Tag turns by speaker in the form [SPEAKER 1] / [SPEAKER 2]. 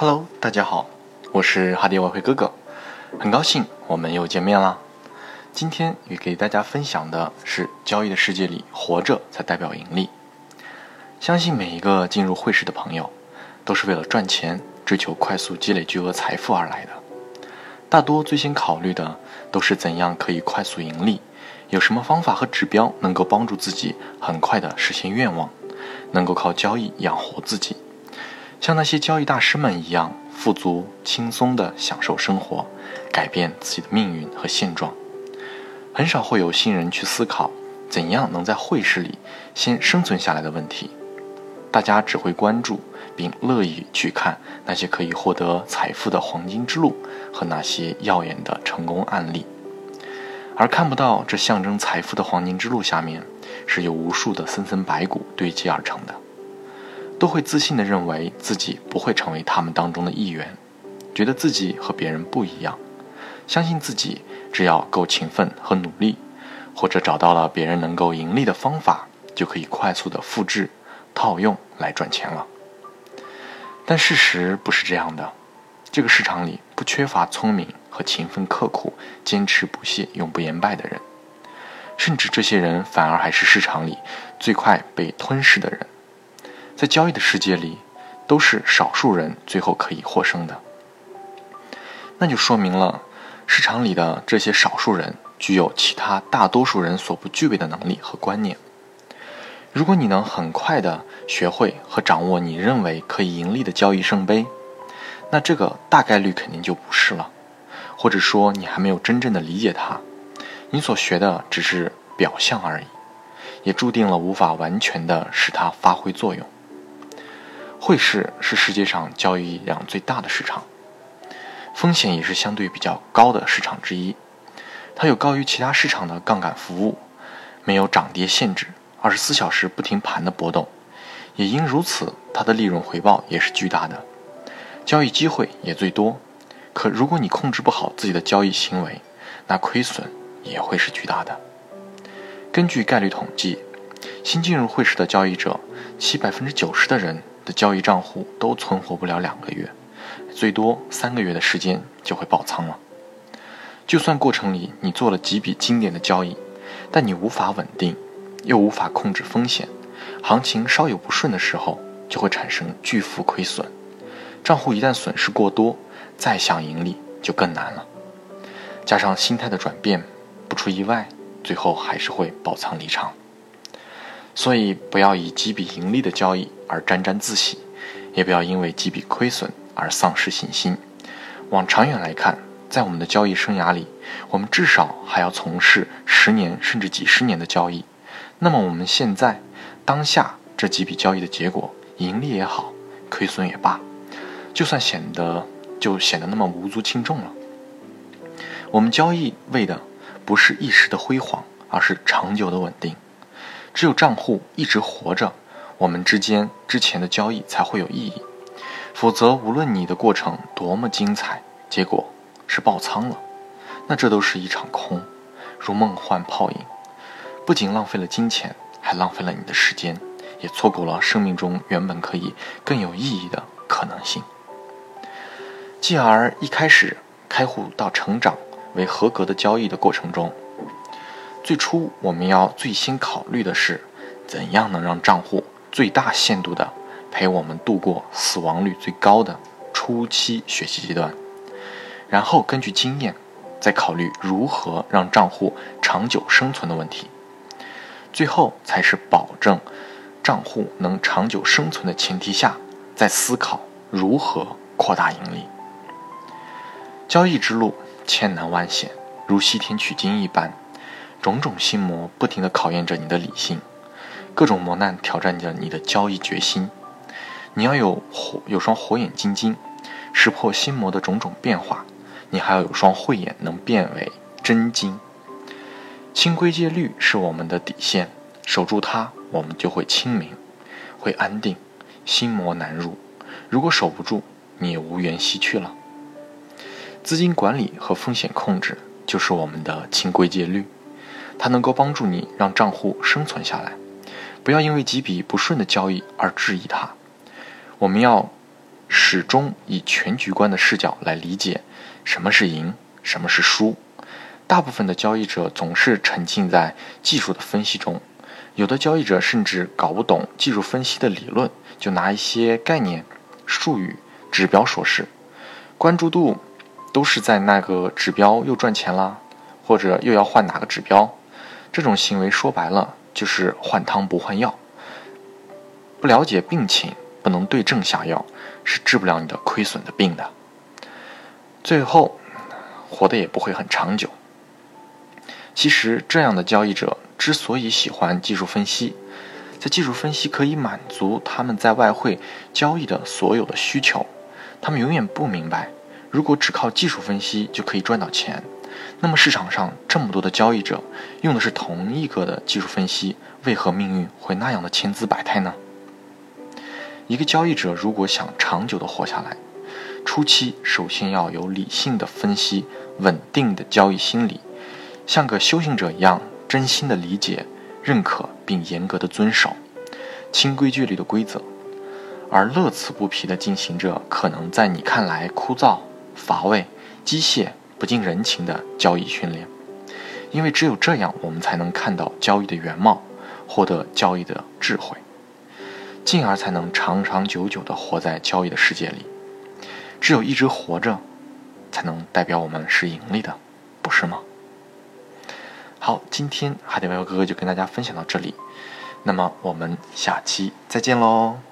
[SPEAKER 1] Hello，大家好，我是哈迪外汇哥哥，很高兴我们又见面啦。今天与给大家分享的是交易的世界里，活着才代表盈利。相信每一个进入汇市的朋友，都是为了赚钱、追求快速积累巨额财富而来的。大多最先考虑的都是怎样可以快速盈利，有什么方法和指标能够帮助自己很快的实现愿望，能够靠交易养活自己。像那些交易大师们一样，富足轻松地享受生活，改变自己的命运和现状。很少会有新人去思考怎样能在汇市里先生存下来的问题。大家只会关注并乐意去看那些可以获得财富的黄金之路和那些耀眼的成功案例，而看不到这象征财富的黄金之路下面是由无数的森森白骨堆积而成的。都会自信地认为自己不会成为他们当中的一员，觉得自己和别人不一样，相信自己只要够勤奋和努力，或者找到了别人能够盈利的方法，就可以快速的复制、套用来赚钱了。但事实不是这样的，这个市场里不缺乏聪明和勤奋刻苦、坚持不懈、永不言败的人，甚至这些人反而还是市场里最快被吞噬的人。在交易的世界里，都是少数人最后可以获胜的。那就说明了，市场里的这些少数人具有其他大多数人所不具备的能力和观念。如果你能很快的学会和掌握你认为可以盈利的交易圣杯，那这个大概率肯定就不是了，或者说你还没有真正的理解它，你所学的只是表象而已，也注定了无法完全的使它发挥作用。汇市是世界上交易量最大的市场，风险也是相对比较高的市场之一。它有高于其他市场的杠杆服务，没有涨跌限制，二十四小时不停盘的波动。也因如此，它的利润回报也是巨大的，交易机会也最多。可如果你控制不好自己的交易行为，那亏损也会是巨大的。根据概率统计，新进入汇市的交易者，其百分之九十的人。的交易账户都存活不了两个月，最多三个月的时间就会爆仓了。就算过程里你做了几笔经典的交易，但你无法稳定，又无法控制风险，行情稍有不顺的时候，就会产生巨幅亏损。账户一旦损失过多，再想盈利就更难了。加上心态的转变，不出意外，最后还是会爆仓离场。所以，不要以几笔盈利的交易而沾沾自喜，也不要因为几笔亏损而丧失信心。往长远来看，在我们的交易生涯里，我们至少还要从事十年甚至几十年的交易。那么，我们现在当下这几笔交易的结果，盈利也好，亏损也罢，就算显得就显得那么无足轻重了。我们交易为的不是一时的辉煌，而是长久的稳定。只有账户一直活着，我们之间之前的交易才会有意义。否则，无论你的过程多么精彩，结果是爆仓了，那这都是一场空，如梦幻泡影。不仅浪费了金钱，还浪费了你的时间，也错过了生命中原本可以更有意义的可能性。继而，一开始开户到成长为合格的交易的过程中。最初，我们要最先考虑的是，怎样能让账户最大限度的陪我们度过死亡率最高的初期学习阶段，然后根据经验，再考虑如何让账户长久生存的问题，最后才是保证账户能长久生存的前提下，再思考如何扩大盈利。交易之路千难万险，如西天取经一般。种种心魔不停地考验着你的理性，各种磨难挑战着你的交易决心。你要有火，有双火眼金睛，识破心魔的种种变化；你还要有双慧眼，能辨为真金。清规戒律是我们的底线，守住它，我们就会清明，会安定，心魔难入。如果守不住，你也无缘西去了。资金管理和风险控制就是我们的清规戒律。它能够帮助你让账户生存下来，不要因为几笔不顺的交易而质疑它。我们要始终以全局观的视角来理解什么是赢，什么是输。大部分的交易者总是沉浸在技术的分析中，有的交易者甚至搞不懂技术分析的理论，就拿一些概念、术语、指标说事，关注度都是在那个指标又赚钱啦，或者又要换哪个指标。这种行为说白了就是换汤不换药，不了解病情，不能对症下药，是治不了你的亏损的病的，最后活的也不会很长久。其实，这样的交易者之所以喜欢技术分析，在技术分析可以满足他们在外汇交易的所有的需求。他们永远不明白，如果只靠技术分析就可以赚到钱，那么市场上这么多的交易者用的是同一个的技术分析，为何命运会那样的千姿百态呢？一个交易者如果想长久的活下来，初期首先要有理性的分析，稳定的交易心理。像个修行者一样，真心的理解、认可并严格的遵守清规矩律的规则，而乐此不疲的进行着可能在你看来枯燥、乏味、机械、不近人情的交易训练。因为只有这样，我们才能看到交易的原貌，获得交易的智慧，进而才能长长久久的活在交易的世界里。只有一直活着，才能代表我们是盈利的，不是吗？好，今天海底捞哥哥就跟大家分享到这里，那么我们下期再见喽。